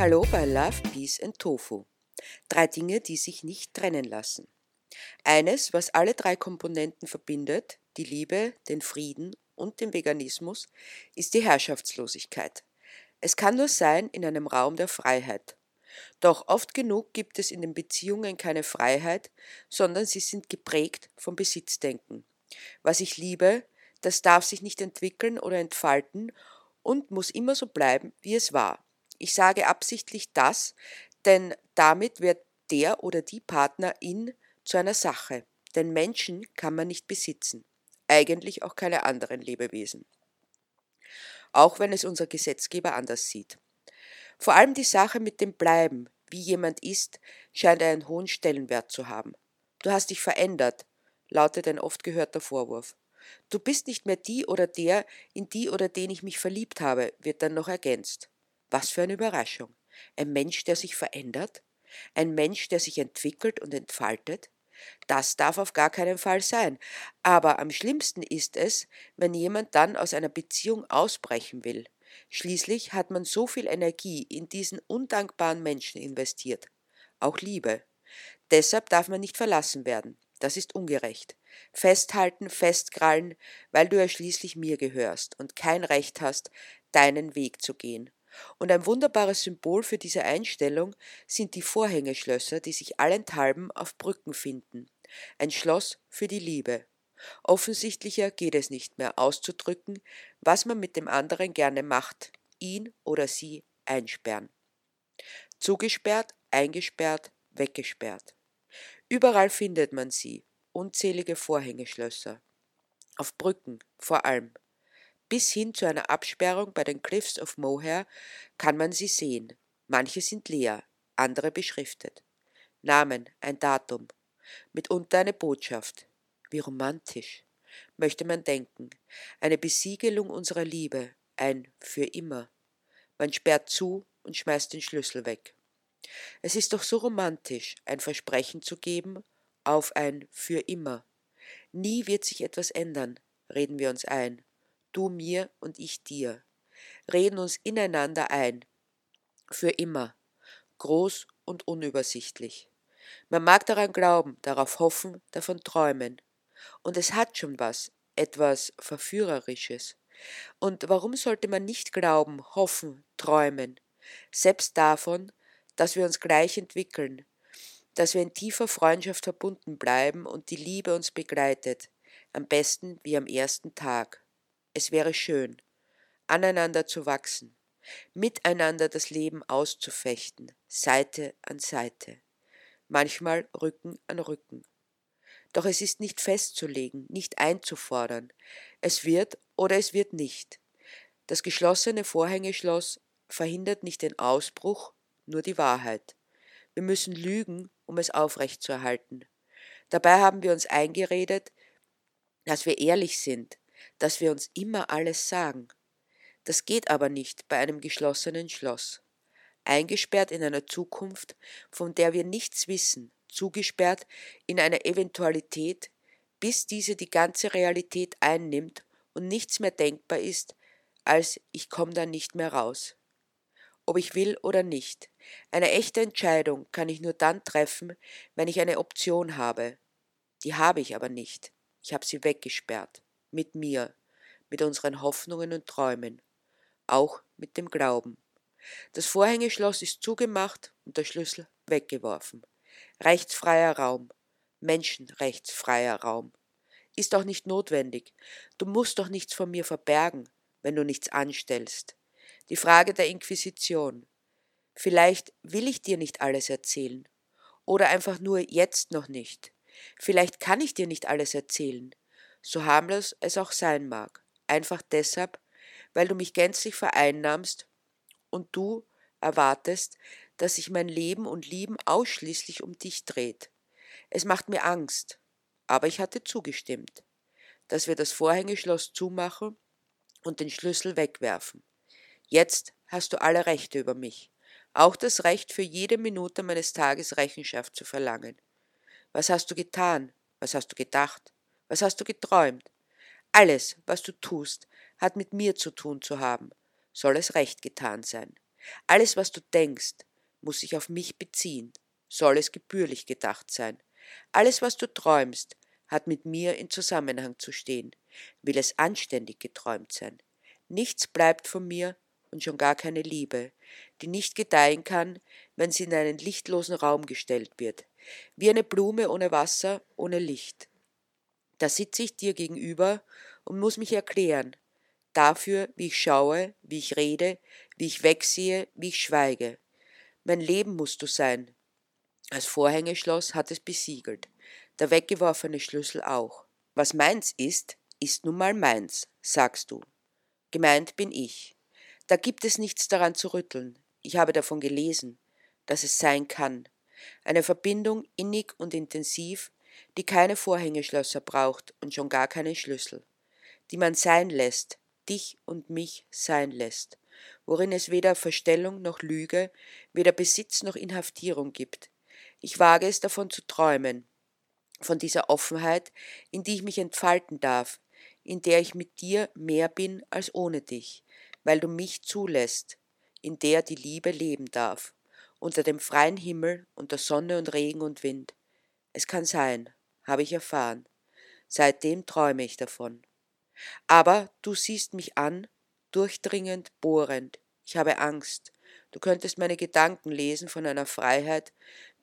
Hallo bei Love, Peace and Tofu. Drei Dinge, die sich nicht trennen lassen. Eines, was alle drei Komponenten verbindet, die Liebe, den Frieden und den Veganismus, ist die Herrschaftslosigkeit. Es kann nur sein in einem Raum der Freiheit. Doch oft genug gibt es in den Beziehungen keine Freiheit, sondern sie sind geprägt vom Besitzdenken. Was ich liebe, das darf sich nicht entwickeln oder entfalten und muss immer so bleiben, wie es war. Ich sage absichtlich das, denn damit wird der oder die Partnerin zu einer Sache. Denn Menschen kann man nicht besitzen. Eigentlich auch keine anderen Lebewesen. Auch wenn es unser Gesetzgeber anders sieht. Vor allem die Sache mit dem Bleiben, wie jemand ist, scheint einen hohen Stellenwert zu haben. Du hast dich verändert, lautet ein oft gehörter Vorwurf. Du bist nicht mehr die oder der, in die oder den ich mich verliebt habe, wird dann noch ergänzt. Was für eine Überraschung. Ein Mensch, der sich verändert? Ein Mensch, der sich entwickelt und entfaltet? Das darf auf gar keinen Fall sein. Aber am schlimmsten ist es, wenn jemand dann aus einer Beziehung ausbrechen will. Schließlich hat man so viel Energie in diesen undankbaren Menschen investiert. Auch Liebe. Deshalb darf man nicht verlassen werden. Das ist ungerecht. Festhalten, festkrallen, weil du ja schließlich mir gehörst und kein Recht hast, deinen Weg zu gehen. Und ein wunderbares Symbol für diese Einstellung sind die Vorhängeschlösser, die sich allenthalben auf Brücken finden. Ein Schloss für die Liebe. Offensichtlicher geht es nicht mehr auszudrücken, was man mit dem anderen gerne macht, ihn oder sie einsperren. Zugesperrt, eingesperrt, weggesperrt. Überall findet man sie, unzählige Vorhängeschlösser. Auf Brücken vor allem. Bis hin zu einer Absperrung bei den Cliffs of Moher kann man sie sehen. Manche sind leer, andere beschriftet. Namen, ein Datum, mitunter eine Botschaft. Wie romantisch, möchte man denken. Eine Besiegelung unserer Liebe, ein für immer. Man sperrt zu und schmeißt den Schlüssel weg. Es ist doch so romantisch, ein Versprechen zu geben auf ein für immer. Nie wird sich etwas ändern, reden wir uns ein. Du mir und ich dir. Reden uns ineinander ein. Für immer. Groß und unübersichtlich. Man mag daran glauben, darauf hoffen, davon träumen. Und es hat schon was, etwas Verführerisches. Und warum sollte man nicht glauben, hoffen, träumen? Selbst davon, dass wir uns gleich entwickeln, dass wir in tiefer Freundschaft verbunden bleiben und die Liebe uns begleitet, am besten wie am ersten Tag. Es wäre schön, aneinander zu wachsen, miteinander das Leben auszufechten, Seite an Seite, manchmal Rücken an Rücken. Doch es ist nicht festzulegen, nicht einzufordern. Es wird oder es wird nicht. Das geschlossene Vorhängeschloss verhindert nicht den Ausbruch, nur die Wahrheit. Wir müssen lügen, um es aufrechtzuerhalten. Dabei haben wir uns eingeredet, dass wir ehrlich sind, dass wir uns immer alles sagen. Das geht aber nicht bei einem geschlossenen Schloss. Eingesperrt in einer Zukunft, von der wir nichts wissen, zugesperrt in einer Eventualität, bis diese die ganze Realität einnimmt und nichts mehr denkbar ist, als ich komme da nicht mehr raus ob ich will oder nicht. Eine echte Entscheidung kann ich nur dann treffen, wenn ich eine Option habe. Die habe ich aber nicht. Ich habe sie weggesperrt. Mit mir, mit unseren Hoffnungen und Träumen, auch mit dem Glauben. Das Vorhängeschloss ist zugemacht und der Schlüssel weggeworfen. Rechtsfreier Raum, menschenrechtsfreier Raum. Ist doch nicht notwendig. Du musst doch nichts von mir verbergen, wenn du nichts anstellst die Frage der Inquisition. Vielleicht will ich dir nicht alles erzählen oder einfach nur jetzt noch nicht. Vielleicht kann ich dir nicht alles erzählen, so harmlos es auch sein mag, einfach deshalb, weil du mich gänzlich vereinnahmst und du erwartest, dass sich mein Leben und Lieben ausschließlich um dich dreht. Es macht mir Angst, aber ich hatte zugestimmt, dass wir das Vorhängeschloss zumachen und den Schlüssel wegwerfen. Jetzt hast du alle Rechte über mich, auch das Recht für jede Minute meines Tages Rechenschaft zu verlangen. Was hast du getan? Was hast du gedacht? Was hast du geträumt? Alles, was du tust, hat mit mir zu tun zu haben. Soll es recht getan sein. Alles, was du denkst, muss sich auf mich beziehen, soll es gebührlich gedacht sein. Alles, was du träumst, hat mit mir in Zusammenhang zu stehen, will es anständig geträumt sein. Nichts bleibt von mir und schon gar keine Liebe, die nicht gedeihen kann, wenn sie in einen lichtlosen Raum gestellt wird, wie eine Blume ohne Wasser, ohne Licht. Da sitze ich dir gegenüber und muss mich erklären, dafür, wie ich schaue, wie ich rede, wie ich wegsehe, wie ich schweige. Mein Leben musst du sein. Das Vorhängeschloss hat es besiegelt, der weggeworfene Schlüssel auch. Was meins ist, ist nun mal meins, sagst du. Gemeint bin ich. Da gibt es nichts daran zu rütteln. Ich habe davon gelesen, dass es sein kann. Eine Verbindung innig und intensiv, die keine Vorhängeschlösser braucht und schon gar keinen Schlüssel, die man sein lässt, dich und mich sein lässt, worin es weder Verstellung noch Lüge, weder Besitz noch Inhaftierung gibt. Ich wage es davon zu träumen, von dieser Offenheit, in die ich mich entfalten darf, in der ich mit dir mehr bin als ohne dich, weil du mich zulässt, in der die Liebe leben darf, unter dem freien Himmel, unter Sonne und Regen und Wind. Es kann sein, habe ich erfahren. Seitdem träume ich davon. Aber du siehst mich an, durchdringend, bohrend. Ich habe Angst. Du könntest meine Gedanken lesen von einer Freiheit,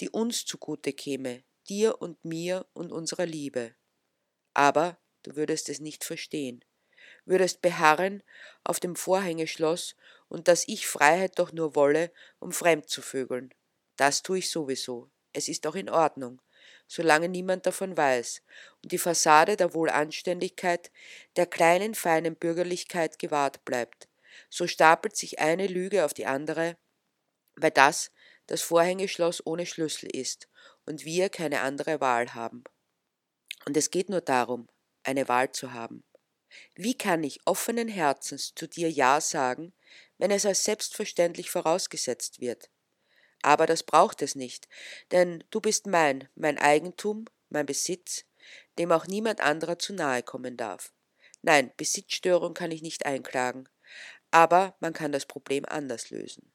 die uns zugute käme, dir und mir und unserer Liebe. Aber du würdest es nicht verstehen, würdest beharren auf dem Vorhängeschloss und dass ich Freiheit doch nur wolle, um fremd zu vögeln. Das tue ich sowieso. Es ist auch in Ordnung, solange niemand davon weiß und die Fassade der Wohlanständigkeit, der kleinen feinen Bürgerlichkeit gewahrt bleibt. So stapelt sich eine Lüge auf die andere, weil das das Vorhängeschloss ohne Schlüssel ist und wir keine andere Wahl haben. Und es geht nur darum, eine Wahl zu haben. Wie kann ich offenen Herzens zu dir Ja sagen, wenn es als selbstverständlich vorausgesetzt wird? Aber das braucht es nicht, denn du bist mein, mein Eigentum, mein Besitz, dem auch niemand anderer zu nahe kommen darf. Nein, Besitzstörung kann ich nicht einklagen, aber man kann das Problem anders lösen.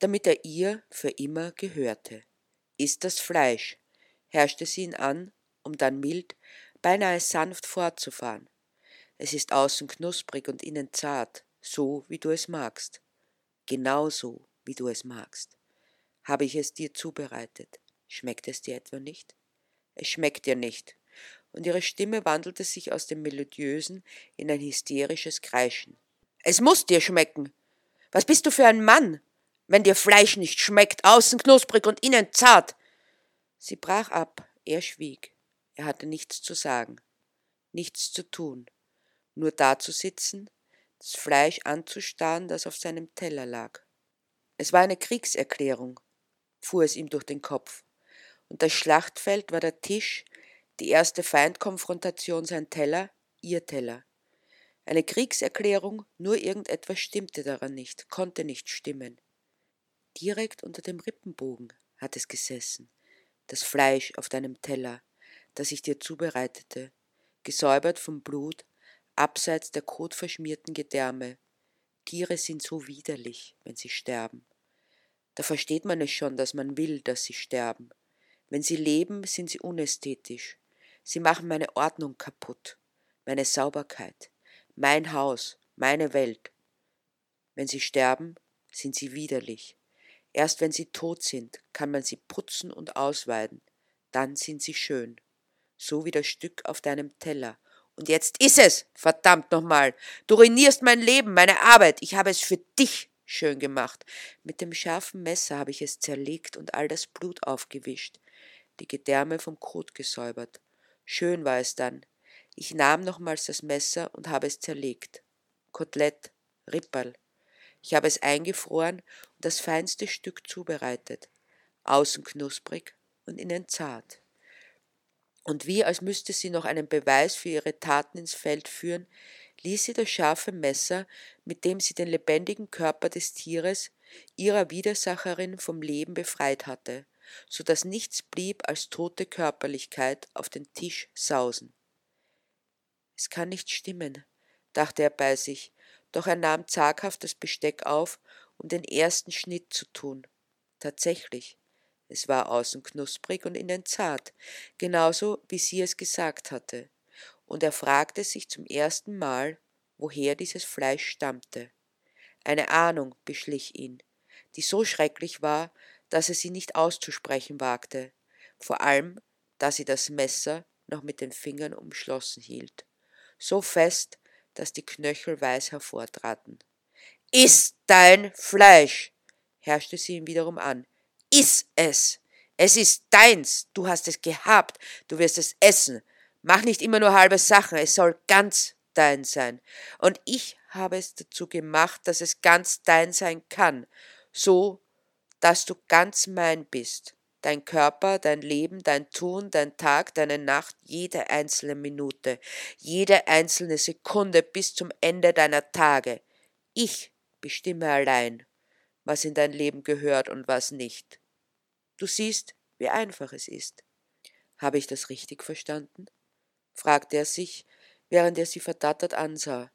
Damit er ihr für immer gehörte. Ist das Fleisch, herrschte sie ihn an, um dann mild, beinahe sanft fortzufahren. Es ist außen knusprig und innen zart, so wie du es magst. Genau so, wie du es magst. Habe ich es dir zubereitet? Schmeckt es dir etwa nicht? Es schmeckt dir nicht. Und ihre Stimme wandelte sich aus dem Melodiösen in ein hysterisches Kreischen. Es muss dir schmecken. Was bist du für ein Mann, wenn dir Fleisch nicht schmeckt, außen knusprig und innen zart? Sie brach ab, er schwieg. Er hatte nichts zu sagen, nichts zu tun, nur dazusitzen, das Fleisch anzustarren, das auf seinem Teller lag. Es war eine Kriegserklärung, fuhr es ihm durch den Kopf, und das Schlachtfeld war der Tisch, die erste Feindkonfrontation sein Teller, ihr Teller. Eine Kriegserklärung, nur irgendetwas stimmte daran nicht, konnte nicht stimmen. Direkt unter dem Rippenbogen hat es gesessen, das Fleisch auf deinem Teller, das ich dir zubereitete, gesäubert vom Blut, abseits der kotverschmierten Gedärme. Tiere sind so widerlich, wenn sie sterben. Da versteht man es schon, dass man will, dass sie sterben. Wenn sie leben, sind sie unästhetisch. Sie machen meine Ordnung kaputt, meine Sauberkeit, mein Haus, meine Welt. Wenn sie sterben, sind sie widerlich. Erst wenn sie tot sind, kann man sie putzen und ausweiden. Dann sind sie schön so wie das Stück auf deinem Teller. Und jetzt ist es, verdammt nochmal. Du ruinierst mein Leben, meine Arbeit. Ich habe es für dich schön gemacht. Mit dem scharfen Messer habe ich es zerlegt und all das Blut aufgewischt, die Gedärme vom Kot gesäubert. Schön war es dann. Ich nahm nochmals das Messer und habe es zerlegt. Kotelett, Ripperl. Ich habe es eingefroren und das feinste Stück zubereitet. Außen knusprig und innen zart und wie als müsste sie noch einen Beweis für ihre Taten ins Feld führen, ließ sie das scharfe Messer, mit dem sie den lebendigen Körper des Tieres, ihrer Widersacherin vom Leben befreit hatte, so dass nichts blieb als tote Körperlichkeit auf den Tisch sausen. Es kann nicht stimmen, dachte er bei sich, doch er nahm zaghaft das Besteck auf um den ersten Schnitt zu tun. Tatsächlich, es war außen knusprig und innen zart, genauso wie sie es gesagt hatte, und er fragte sich zum ersten Mal, woher dieses Fleisch stammte. Eine Ahnung beschlich ihn, die so schrecklich war, dass er sie nicht auszusprechen wagte, vor allem, da sie das Messer noch mit den Fingern umschlossen hielt, so fest, dass die Knöchel weiß hervortraten. Iss dein Fleisch! herrschte sie ihn wiederum an. Iss es! Es ist deins! Du hast es gehabt! Du wirst es essen! Mach nicht immer nur halbe Sachen, es soll ganz dein sein. Und ich habe es dazu gemacht, dass es ganz dein sein kann, so dass du ganz mein bist. Dein Körper, dein Leben, dein Tun, dein Tag, deine Nacht, jede einzelne Minute, jede einzelne Sekunde bis zum Ende deiner Tage. Ich bestimme allein, was in dein Leben gehört und was nicht. Du siehst, wie einfach es ist. Habe ich das richtig verstanden? Fragte er sich, während er sie verdattert ansah.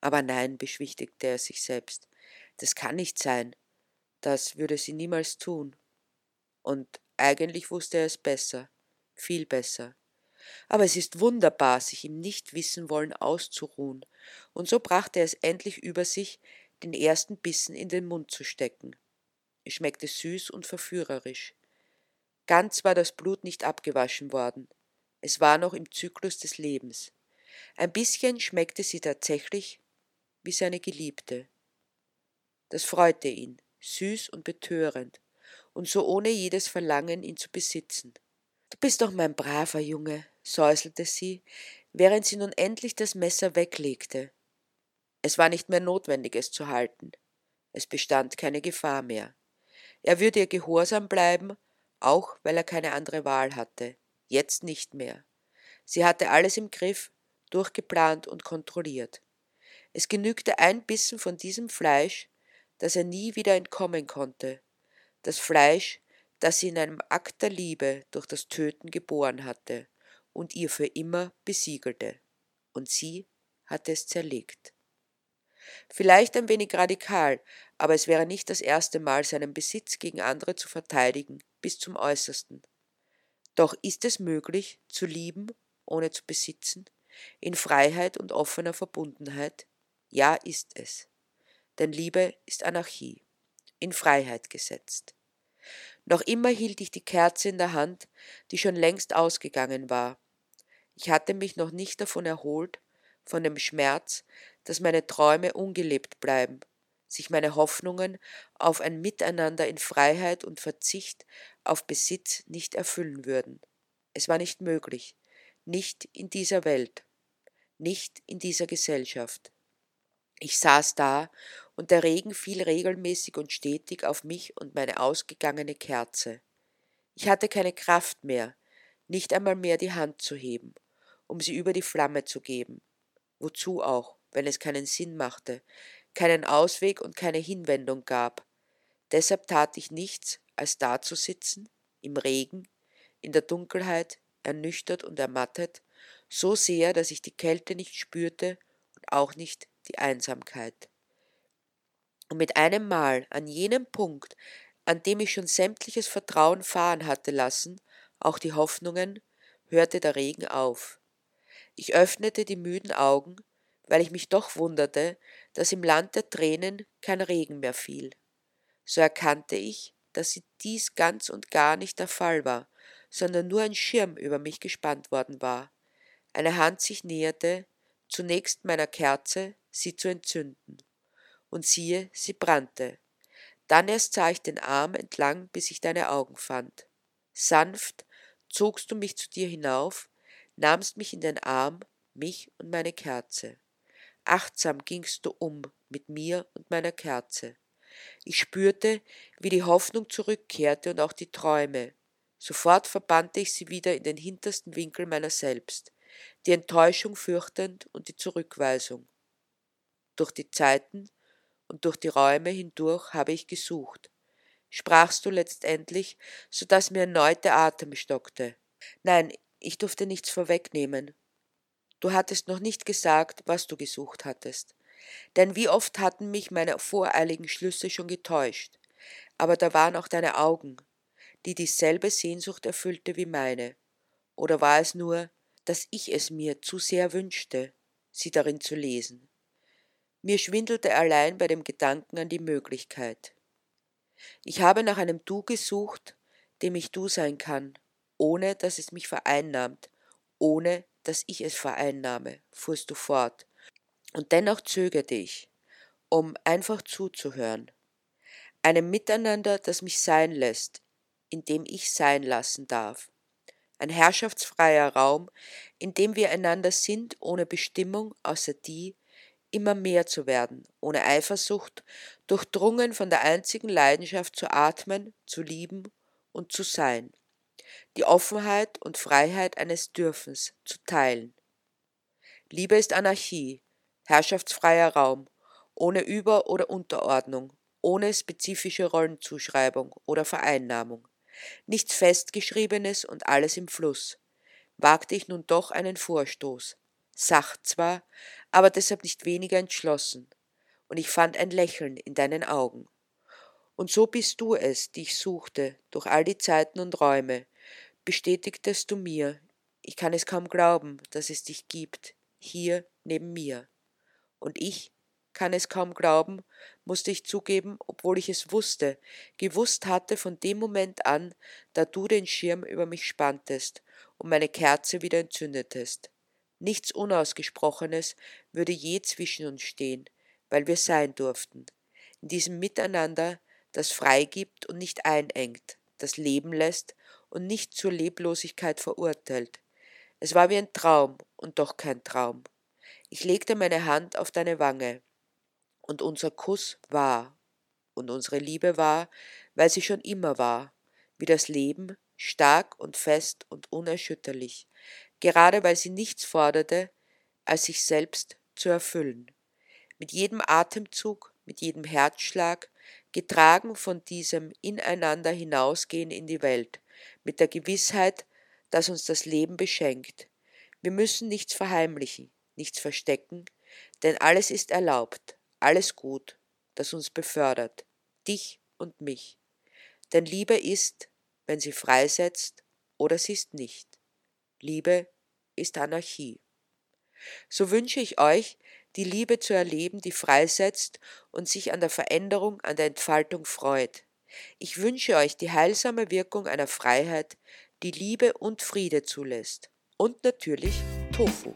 Aber nein, beschwichtigte er sich selbst. Das kann nicht sein. Das würde sie niemals tun. Und eigentlich wusste er es besser, viel besser. Aber es ist wunderbar, sich im Nichtwissenwollen auszuruhen, und so brachte er es endlich über sich, den ersten Bissen in den Mund zu stecken. Es schmeckte süß und verführerisch. Ganz war das Blut nicht abgewaschen worden. Es war noch im Zyklus des Lebens. Ein bisschen schmeckte sie tatsächlich wie seine Geliebte. Das freute ihn süß und betörend, und so ohne jedes Verlangen, ihn zu besitzen. Du bist doch mein braver Junge, säuselte sie, während sie nun endlich das Messer weglegte. Es war nicht mehr notwendig, es zu halten. Es bestand keine Gefahr mehr. Er würde ihr gehorsam bleiben, auch weil er keine andere Wahl hatte. Jetzt nicht mehr. Sie hatte alles im Griff, durchgeplant und kontrolliert. Es genügte ein Bissen von diesem Fleisch, dass er nie wieder entkommen konnte, das Fleisch, das sie in einem Akt der Liebe durch das Töten geboren hatte und ihr für immer besiegelte, und sie hatte es zerlegt. Vielleicht ein wenig radikal, aber es wäre nicht das erste Mal, seinen Besitz gegen andere zu verteidigen, bis zum äußersten. Doch ist es möglich, zu lieben, ohne zu besitzen, in Freiheit und offener Verbundenheit? Ja, ist es denn Liebe ist Anarchie, in Freiheit gesetzt. Noch immer hielt ich die Kerze in der Hand, die schon längst ausgegangen war. Ich hatte mich noch nicht davon erholt, von dem Schmerz, dass meine Träume ungelebt bleiben, sich meine Hoffnungen auf ein Miteinander in Freiheit und Verzicht auf Besitz nicht erfüllen würden. Es war nicht möglich, nicht in dieser Welt, nicht in dieser Gesellschaft. Ich saß da und der Regen fiel regelmäßig und stetig auf mich und meine ausgegangene Kerze. Ich hatte keine Kraft mehr, nicht einmal mehr die Hand zu heben, um sie über die Flamme zu geben. Wozu auch, wenn es keinen Sinn machte, keinen Ausweg und keine Hinwendung gab. Deshalb tat ich nichts, als dazusitzen, im Regen, in der Dunkelheit, ernüchtert und ermattet, so sehr, dass ich die Kälte nicht spürte und auch nicht die Einsamkeit und mit einem Mal an jenem Punkt, an dem ich schon sämtliches Vertrauen fahren hatte lassen, auch die Hoffnungen, hörte der Regen auf. Ich öffnete die müden Augen, weil ich mich doch wunderte, dass im Land der Tränen kein Regen mehr fiel. So erkannte ich, dass dies ganz und gar nicht der Fall war, sondern nur ein Schirm über mich gespannt worden war. Eine Hand sich näherte, zunächst meiner Kerze, sie zu entzünden und siehe, sie brannte. Dann erst sah ich den Arm entlang, bis ich deine Augen fand. Sanft zogst du mich zu dir hinauf, nahmst mich in den Arm, mich und meine Kerze. Achtsam gingst du um mit mir und meiner Kerze. Ich spürte, wie die Hoffnung zurückkehrte und auch die Träume. Sofort verbannte ich sie wieder in den hintersten Winkel meiner selbst, die Enttäuschung fürchtend und die Zurückweisung. Durch die Zeiten und durch die Räume hindurch habe ich gesucht. Sprachst du letztendlich, so dass mir erneut der Atem stockte. Nein, ich durfte nichts vorwegnehmen. Du hattest noch nicht gesagt, was du gesucht hattest. Denn wie oft hatten mich meine voreiligen Schlüsse schon getäuscht, aber da waren auch deine Augen, die dieselbe Sehnsucht erfüllte wie meine. Oder war es nur, dass ich es mir zu sehr wünschte, sie darin zu lesen? Mir schwindelte allein bei dem Gedanken an die Möglichkeit. Ich habe nach einem Du gesucht, dem ich Du sein kann, ohne dass es mich vereinnahmt, ohne dass ich es vereinnahme, fuhrst du fort. Und dennoch zögerte ich, um einfach zuzuhören. Einem Miteinander, das mich sein lässt, in dem ich sein lassen darf. Ein herrschaftsfreier Raum, in dem wir einander sind, ohne Bestimmung außer die, immer mehr zu werden, ohne Eifersucht, durchdrungen von der einzigen Leidenschaft zu atmen, zu lieben und zu sein, die Offenheit und Freiheit eines Dürfens zu teilen. Liebe ist Anarchie, herrschaftsfreier Raum, ohne Über- oder Unterordnung, ohne spezifische Rollenzuschreibung oder Vereinnahmung, nichts Festgeschriebenes und alles im Fluss. Wagte ich nun doch einen Vorstoß, sacht zwar, aber deshalb nicht weniger entschlossen, und ich fand ein Lächeln in deinen Augen. Und so bist du es, die ich suchte, durch all die Zeiten und Räume, bestätigtest du mir, ich kann es kaum glauben, dass es dich gibt, hier neben mir. Und ich kann es kaum glauben, musste ich zugeben, obwohl ich es wusste, gewusst hatte von dem Moment an, da du den Schirm über mich spanntest und meine Kerze wieder entzündetest. Nichts Unausgesprochenes würde je zwischen uns stehen, weil wir sein durften. In diesem Miteinander, das freigibt und nicht einengt, das leben lässt und nicht zur Leblosigkeit verurteilt. Es war wie ein Traum und doch kein Traum. Ich legte meine Hand auf deine Wange, und unser Kuss war, und unsere Liebe war, weil sie schon immer war, wie das Leben, stark und fest und unerschütterlich, gerade weil sie nichts forderte, als sich selbst zu erfüllen. Mit jedem Atemzug, mit jedem Herzschlag, getragen von diesem Ineinander hinausgehen in die Welt, mit der Gewissheit, dass uns das Leben beschenkt. Wir müssen nichts verheimlichen, nichts verstecken, denn alles ist erlaubt, alles gut, das uns befördert, dich und mich. Denn Liebe ist, wenn sie freisetzt, oder sie ist nicht. Liebe ist Anarchie. So wünsche ich euch, die Liebe zu erleben, die freisetzt und sich an der Veränderung, an der Entfaltung freut. Ich wünsche euch die heilsame Wirkung einer Freiheit, die Liebe und Friede zulässt. Und natürlich Tofu.